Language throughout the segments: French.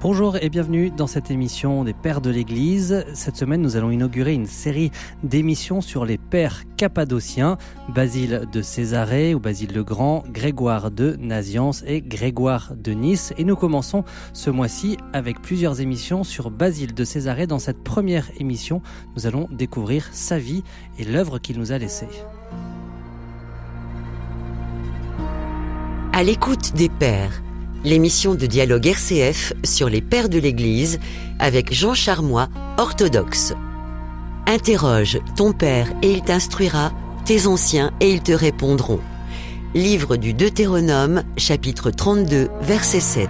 Bonjour et bienvenue dans cette émission des Pères de l'Église. Cette semaine, nous allons inaugurer une série d'émissions sur les pères cappadociens, Basile de Césarée ou Basile le Grand, Grégoire de Naziance et Grégoire de Nice. Et nous commençons ce mois-ci avec plusieurs émissions sur Basile de Césarée. Dans cette première émission, nous allons découvrir sa vie et l'œuvre qu'il nous a laissée. À l'écoute des pères l'émission de dialogue RCF sur les pères de l'Église avec Jean Charmois, orthodoxe. Interroge ton père et il t'instruira, tes anciens et ils te répondront. Livre du Deutéronome, chapitre 32, verset 7.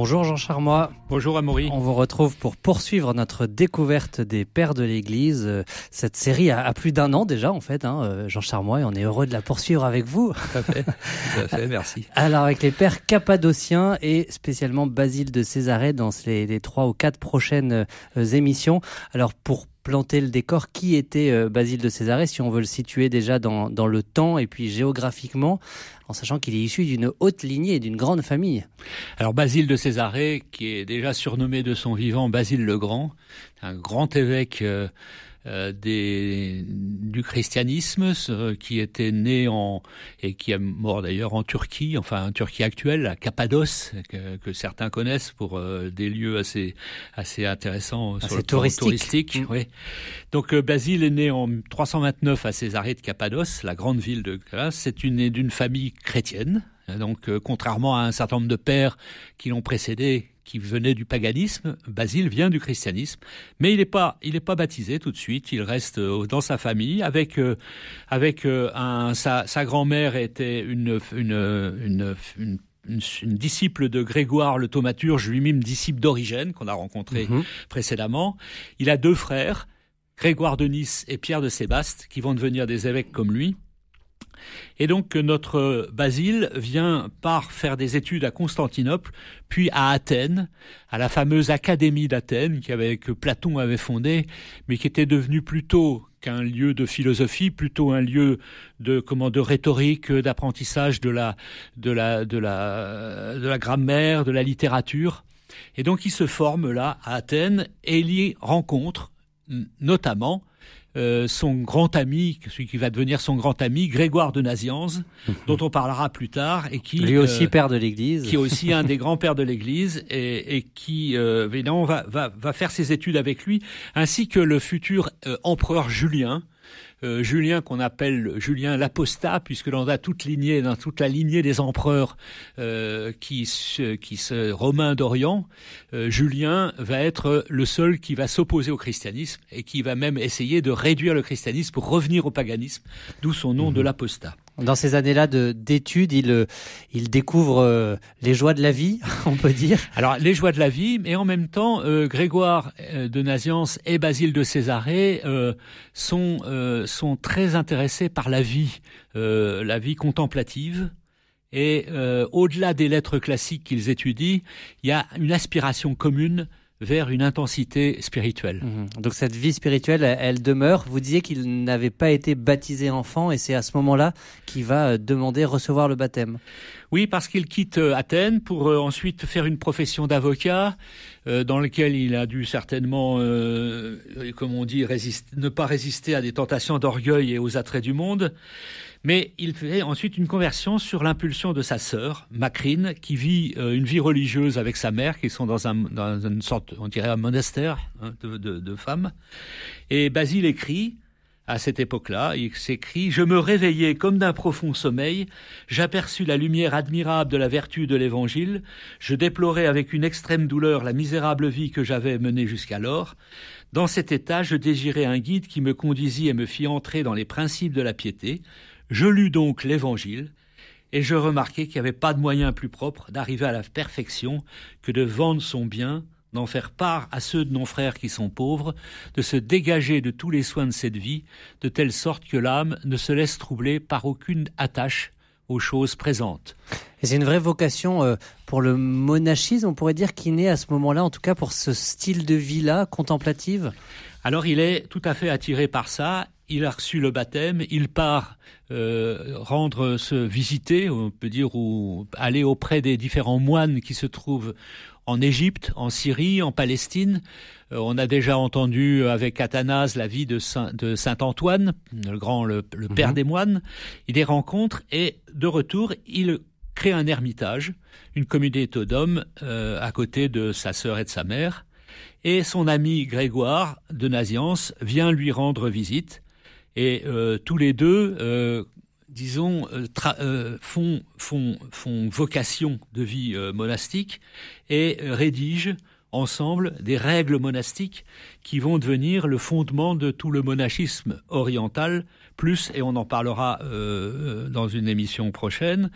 Bonjour Jean Charmois. Bonjour Amaury. On vous retrouve pour poursuivre notre découverte des pères de l'Église. Cette série a, plus d'un an déjà en fait, hein, euh, Jean Charmois, et on est heureux de la poursuivre avec vous. Tout à fait, tout à fait merci. Alors avec les pères cappadociens et spécialement Basile de Césarée dans les, trois ou quatre prochaines euh, émissions. Alors pour planter le décor, qui était euh, Basile de Césarée, si on veut le situer déjà dans, dans le temps et puis géographiquement, en sachant qu'il est issu d'une haute lignée et d'une grande famille? Alors Basile de Césarée, qui est déjà surnommé de son vivant Basile le Grand, un grand évêque euh, des, du christianisme, qui était né en et qui est mort d'ailleurs en Turquie, enfin en Turquie actuelle, à Cappadoce, que, certains connaissent pour euh, des lieux assez assez intéressants sur le touristique. touristique mm. oui. Donc euh, Basile est né en 329 à Césarée de Cappadoce, la grande ville de Grèce. C'est une d'une famille chrétienne. Donc, contrairement à un certain nombre de pères qui l'ont précédé, qui venait du paganisme. Basile vient du christianisme, mais il n'est pas, il est pas baptisé tout de suite. Il reste euh, dans sa famille avec euh, avec euh, un sa, sa grand-mère était une une, une, une disciple de Grégoire le thaumaturge, lui-même disciple d'Origène qu'on a rencontré mhm. précédemment. Il a deux frères, Grégoire de Nice et Pierre de Sébaste, qui vont devenir des évêques comme lui. Et donc notre Basile vient par faire des études à Constantinople, puis à Athènes, à la fameuse Académie d'Athènes que Platon avait fondée, mais qui était devenue plutôt qu'un lieu de philosophie, plutôt un lieu de comment de rhétorique, d'apprentissage de la de la de la de la grammaire, de la littérature. Et donc il se forme là à Athènes et il y rencontre notamment euh, son grand ami, celui qui va devenir son grand ami, Grégoire de Nazianze, dont on parlera plus tard, et qui lui aussi euh, père de l'Église, qui est aussi un des grands pères de l'Église, et, et qui euh, va, va, va faire ses études avec lui, ainsi que le futur empereur Julien, euh, Julien qu'on appelle Julien l'apostat, puisque l'on a toute lignée, dans toute la lignée des empereurs euh, qui, se, qui se romains d'Orient, euh, Julien va être le seul qui va s'opposer au christianisme et qui va même essayer de réduire le christianisme pour revenir au paganisme, d'où son nom de mhm. l'apostat. Dans ces années-là d'études, il, euh, il découvre euh, les joies de la vie, on peut dire. Alors, les joies de la vie, mais en même temps, euh, Grégoire de Naziance et Basile de Césarée sont, sont très intéressés par la vie, la vie contemplative. Et au-delà des lettres classiques qu'ils étudient, il y a une aspiration commune vers une intensité spirituelle. Mhm. Donc cette vie spirituelle, elle, demeure. Vous disiez qu'il n'avait pas été baptisé enfant et c'est à ce moment-là qu'il va euh, demander recevoir le baptême. Oui, parce qu'il quitte euh, Athènes pour euh, ensuite faire une profession d'avocat dans lequel il a dû certainement, comme on dit, ne pas résister à des tentations d'orgueil et aux attraits du monde. Mais il fait ensuite une conversion sur l'impulsion de sa sœur, Macrine, qui vit euh, une vie religieuse avec sa mère, qui sont dans, un, dans une sorte, on dirait un monastère hein, de, femmes. Et Basile écrit, à cette époque-là, il s'écrit Je me réveillai comme d'un profond sommeil, j'aperçus la lumière admirable de la vertu de l'Évangile, je déplorais avec une extrême douleur la misérable vie que j'avais menée jusqu'alors. Dans cet état, je désirais un guide qui me conduisit et me fit entrer dans les principes de la piété. Je lus donc l'Évangile, et je remarquai qu'il n'y avait pas de moyen plus propre d'arriver à la perfection que de vendre son bien, d'en faire part à ceux de nos frères qui sont pauvres, de se dégager de tous les soins de cette vie, de telle sorte que l'âme ne se laisse troubler par aucune attache aux choses présentes. C'est une vraie vocation euh, pour le monachisme, on pourrait dire, qui naît à ce moment-là, en tout cas pour ce style de vie-là, contemplative? Alors il est tout à fait attiré par ça. Il a reçu le baptême. Il part euh, rendre se visiter, on peut dire, ou aller auprès des différents moines qui se trouvent en Égypte, en Syrie, en Palestine. Euh, on a déjà entendu avec Athanase la vie de Saint, de Saint Antoine, le grand, le, père mhm. des moines. Il les rencontre et de retour, il crée un ermitage, une communauté d'hommes euh, à côté de sa sœur et de sa mère. Et son ami Grégoire de Naziance vient lui rendre visite. Et euh, tous les deux, euh, disons, font, font, font vocation de vie monastique et rédigent ensemble des règles monastiques qui vont devenir le fondement de tout le monachisme oriental, plus, et on en parlera euh, euh, dans une émission prochaine,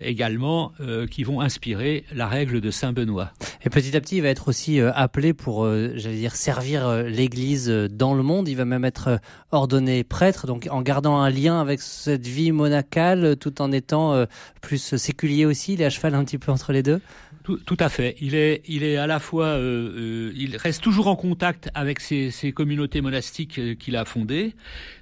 également, euh, qui vont inspirer la règle de Saint Benoît. Et petit à petit, il va être aussi appelé pour, j'allais dire, servir l'Église dans le monde. Il va même être ordonné prêtre, donc en gardant un lien avec cette vie monacale, tout en étant plus séculier aussi. Il est à cheval un petit peu entre les deux. Tout, à fait. Il est, il est à la fois, euh, euh, il reste toujours en contact avec ces, communautés monastiques euh, qu'il a fondées,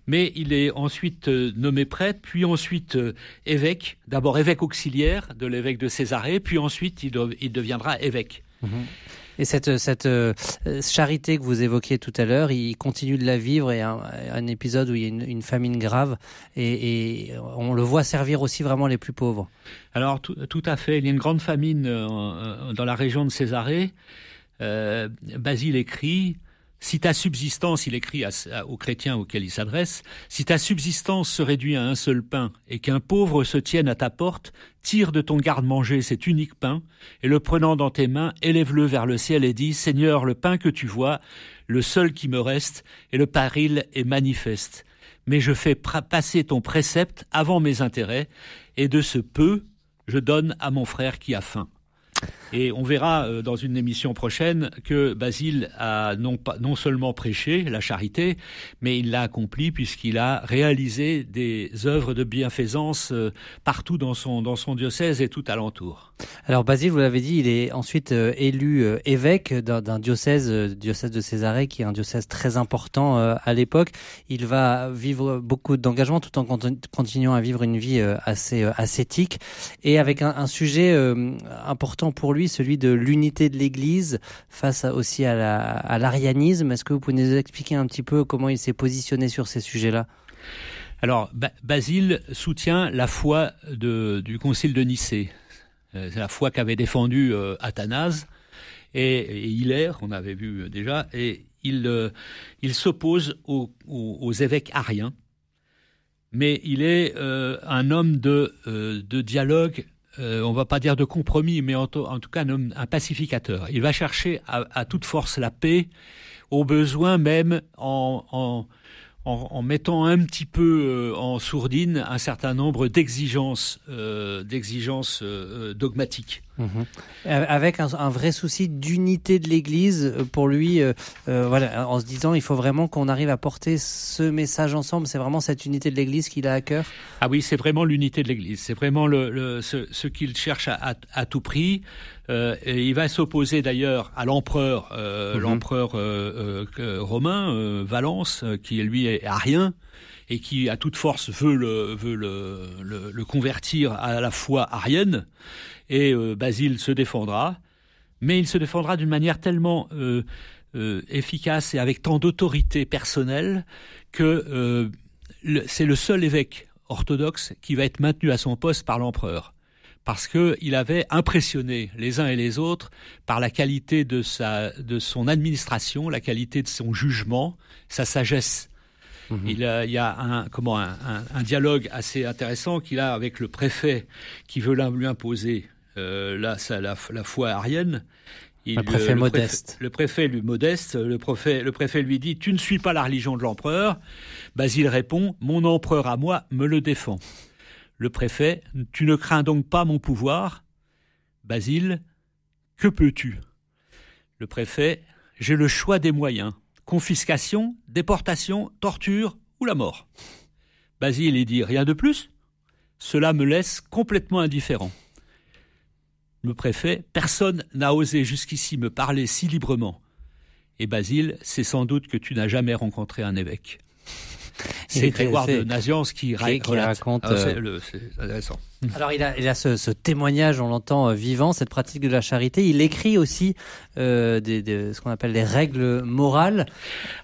mais il est ensuite nommé prêtre, puis ensuite évêque. D'abord évêque auxiliaire de l'évêque de Césarée, puis ensuite il, il deviendra évêque. Mhm. Et cette, cette euh, charité que vous évoquiez tout à l'heure, il continue de la vivre et un, un épisode où il y a une, une famine grave et, et, on le voit servir aussi vraiment les plus pauvres. Alors tout, tout à fait, il y a une grande famine euh, dans la région de Césarée. Euh, Basile écrit si ta subsistance, il écrit aux chrétiens auxquels il s'adresse, si ta subsistance se réduit à un seul pain et qu'un pauvre se tienne à ta porte, tire de ton garde-manger cet unique pain et le prenant dans tes mains, élève-le vers le ciel et dis, Seigneur, le pain que tu vois, le seul qui me reste, et le paril est manifeste. Mais je fais passer ton précepte avant mes intérêts, et de ce peu, je donne à mon frère qui a faim. Et on verra euh, dans une émission prochaine que Basile a non, pas, non seulement prêché la charité, mais il l'a accompli puisqu'il a réalisé des œuvres de bienfaisance euh, partout dans son, dans son diocèse et tout alentour. Alors Basile, vous l'avez dit, il est ensuite euh, élu évêque d'un diocèse, diocèse de Césarée, qui est un diocèse très important à l'époque. Il va vivre beaucoup d'engagement tout en continuant à vivre une vie assez ascétique et avec un, un sujet important pour lui celui de l'unité de l'Église face aussi à l'arianisme. Est-ce que vous pouvez nous expliquer un petit peu comment il s'est positionné sur ces sujets-là? Alors, Basile soutient la foi du Concile de Nicée. Euh, c'est la foi qu'avait défendue euh, Athanase et, Hilaire, on avait vu déjà, et il, euh, s'oppose aux, évêques ariens, mais il est un homme de, de dialogue euh, on va pas dire de compromis, mais en, tout cas un, pacificateur. Il va chercher à, toute force la paix, au besoin même en, mettant un petit peu euh, en sourdine un certain nombre d'exigences, euh, d'exigences dogmatiques. Mhm. Avec un, vrai souci d'unité de l'Église euh, pour lui, euh, euh, voilà, en se disant il faut vraiment qu'on arrive à porter ce message ensemble. C'est vraiment cette unité de l'Église qu'il a à cœur. Ah oui, c'est vraiment l'unité de l'Église. C'est vraiment le, ce, qu'il cherche à, tout prix. et il va s'opposer d'ailleurs à l'empereur, mhm. l'empereur romain Valence, qui lui est rien et qui à toute force veut le, convertir à la foi arienne. Et euh, Basile se défendra, mais il se défendra d'une manière tellement euh, euh, efficace et avec tant d'autorité personnelle que c'est le seul évêque orthodoxe qui va être maintenu à son poste par l'empereur. Parce qu'il avait impressionné les uns et les autres par la qualité de son administration, la qualité de son jugement, sa sagesse Mhm. Il, y a un, comment, un, dialogue assez intéressant qu'il a avec le préfet qui veut lui imposer euh, la, la, foi arienne. Il, le préfet modeste. le préfet lui modeste. Le préfet, le préfet lui dit Tu ne suis pas la religion de l'empereur. Basile répond Mon empereur à moi me le défend. Le préfet Tu ne crains donc pas mon pouvoir? Basile Que peux-tu? Le préfet J'ai le choix des moyens confiscation, déportation, torture ou la mort. Basile y dit rien de plus? Cela me laisse complètement indifférent. Le préfet, personne n'a osé jusqu'ici me parler si librement. Et Basile, c'est sans doute que tu n'as jamais rencontré un évêque. C'est Grégoire de Naziance qui, raconte. Ah, euh, Alors il a, il a ce, ce, témoignage, on l'entend euh, vivant, cette pratique de la charité. Il écrit aussi euh, des, des, ce qu'on appelle les règles morales.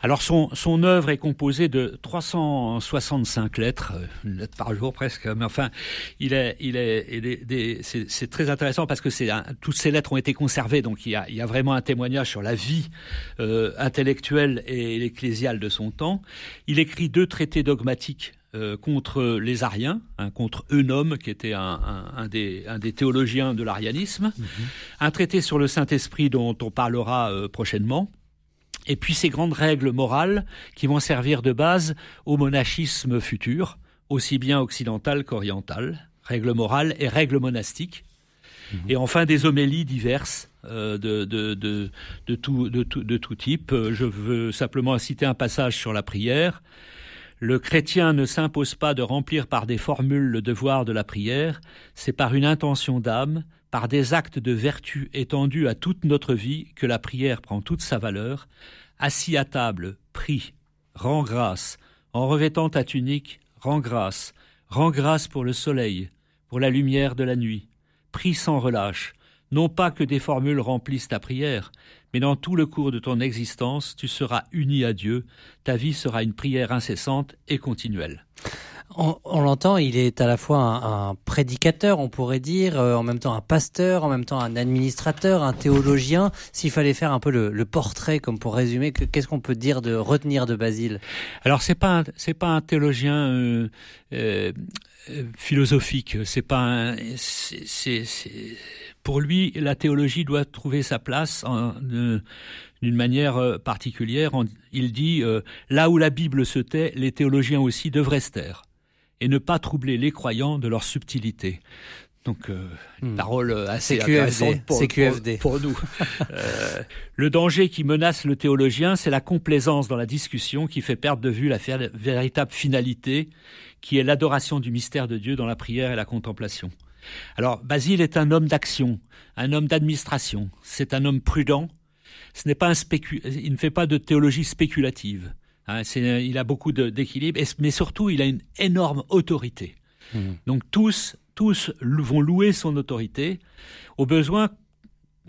Alors son, son œuvre est composée de 365 lettres, euh, une lettre par jour presque. Mais enfin, il est, il est, c'est très intéressant parce que c'est toutes ces lettres ont été conservées, donc il y a, il y a vraiment un témoignage sur la vie euh, intellectuelle et ecclésiale de son temps. Il écrit deux traités dogmatiques euh, contre les Ariens, hein, contre Eunome, qui était un, un, des, un, des, théologiens de l'arianisme, mhm. un traité sur le Saint-Esprit dont on parlera euh, prochainement, et puis ces grandes règles morales qui vont servir de base au monachisme futur, aussi bien occidental qu'oriental, règles morales et règles monastiques, mhm. et enfin des homélies diverses euh, de, de, de, de, tout, de, tout, de tout type. Je veux simplement citer un passage sur la prière. Le chrétien ne s'impose pas de remplir par des formules le devoir de la prière, c'est par une intention d'âme, par des actes de vertu étendus à toute notre vie que la prière prend toute sa valeur. Assis à table, prie, rends grâce, en revêtant ta tunique, rends grâce, rends grâce pour le soleil, pour la lumière de la nuit, prie sans relâche, non pas que des formules remplissent ta prière, mais dans tout le cours de ton existence, tu seras uni à Dieu, ta vie sera une prière incessante et continuelle. On, l'entend, il est à la fois un, prédicateur, on pourrait dire, euh, en même temps un pasteur, en même temps un administrateur, un théologien. S'il fallait faire un peu le, portrait, comme pour résumer, qu'est-ce qu'on peut dire de retenir de Basile? Alors c'est pas c'est pas un théologien euh, euh, philosophique, c'est pas un, c'est pour lui, la théologie doit trouver sa place d'une manière euh, particulière. Il dit euh, là où la Bible se tait, les théologiens aussi devraient se taire et ne pas troubler les croyants de leur subtilité. Donc, euh, une hmm. parole assez intéressante pour, pour, nous. le danger qui menace le théologien, c'est la complaisance dans la discussion qui fait perdre de vue la véritable finalité, qui est l'adoration du mystère de Dieu dans la prière et la contemplation. Alors, Basile est un homme d'action, un homme d'administration. C'est un homme prudent. Ce n'est pas un spécu... Il ne fait pas de théologie spéculative. Hein. il a beaucoup d'équilibre, mais surtout, il a une énorme autorité. Mmh. Donc, tous, tous vont louer son autorité. Au besoin,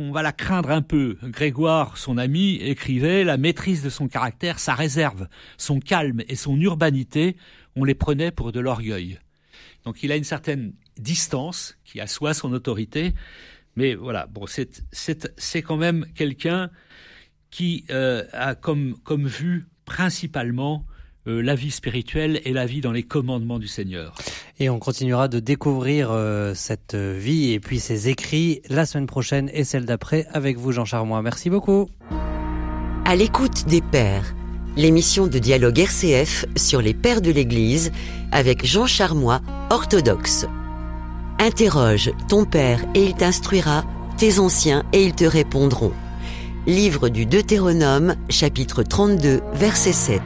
on va la craindre un peu. Grégoire, son ami, écrivait la maîtrise de son caractère, sa réserve, son calme et son urbanité, on les prenait pour de l'orgueil. Donc il a une certaine distance, qui assoit son autorité. Mais voilà, bon, c'est quand même quelqu'un qui euh, a comme, comme vue principalement euh, la vie spirituelle et la vie dans les commandements du Seigneur. Et on continuera de découvrir euh, cette vie et puis ses écrits la semaine prochaine et celle d'après avec vous, Jean Charmois. Merci beaucoup. À l'écoute des Pères, l'émission de dialogue RCF sur les Pères de l'Église avec Jean Charmois, orthodoxe. Interroge ton Père et il t'instruira, tes anciens et ils te répondront. Livre du Deutéronome, chapitre 32, verset 7.